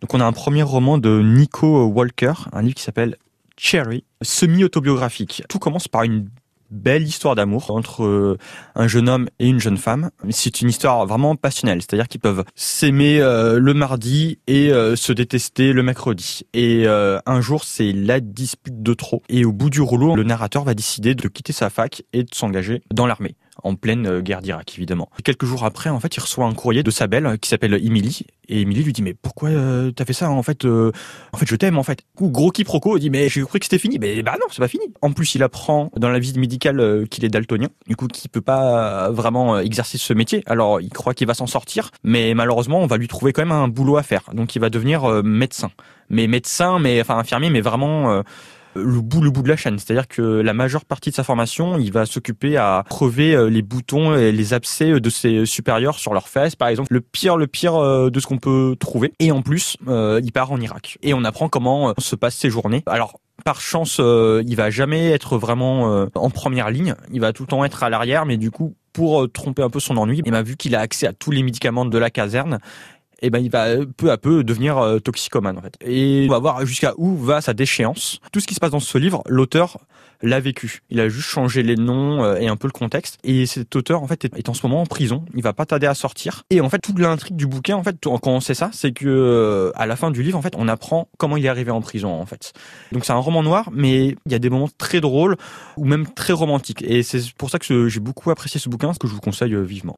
Donc on a un premier roman de Nico Walker, un livre qui s'appelle Cherry, semi-autobiographique. Tout commence par une belle histoire d'amour entre euh, un jeune homme et une jeune femme. C'est une histoire vraiment passionnelle, c'est-à-dire qu'ils peuvent s'aimer euh, le mardi et euh, se détester le mercredi. Et un jour, c'est la dispute de trop. Et au bout du rouleau, le narrateur va décider de quitter sa fac et de s'engager dans l'armée en pleine euh, guerre d'Irak, évidemment. Quelques jours après, en fait, il reçoit un courrier de sa belle qui s'appelle Emily. Et Emily lui dit, mais pourquoi euh, t'as fait ça En fait, euh, en fait, je t'aime, en fait. Gros quiproquo, il dit, mais j'ai cru que c'était fini. Mais bah non, c'est pas fini. En plus, il apprend dans la visite médicale qu'il est daltonien, du coup, qu'il peut pas vraiment exercer ce métier. Alors, il croit qu'il va s'en sortir, mais malheureusement, on va lui trouver quand même un boulot à faire. Donc, il va devenir médecin. Mais médecin, mais enfin infirmier, mais vraiment le bout le bout de la chaîne. C'est-à-dire que la majeure partie de sa formation, il va s'occuper à crever euh, les boutons et les abcès de ses supérieurs sur leurs fesses, par exemple. Le pire, le pire euh, de ce qu'on peut trouver. Et en plus, euh, il part en Irak. Et on apprend comment se passent ses journées. Alors, par chance, il va jamais être vraiment en première ligne. Il va tout le temps être à l'arrière, mais du coup, pour tromper un peu son ennui, il m'a vu qu'il a accès à tous les médicaments de la caserne et eh ben il va euh, peu à peu devenir euh, toxicomane en fait. Et on va voir jusqu'à où va sa déchéance. Tout ce qui se passe dans ce livre, l'auteur l'a vécu. Il a juste changé les noms euh, et un peu le contexte. Et cet auteur en fait est en ce moment en prison. Il va pas tarder à sortir. Et en fait toute l'intrigue du bouquin en fait quand on sait ça, c'est que à la fin du livre en fait on apprend comment il est arrivé en prison en fait. Donc c'est un roman noir, mais il y a des moments très drôles ou même très romantiques. Et c'est pour ça que j'ai beaucoup apprécié ce bouquin, ce que je vous conseille vivement.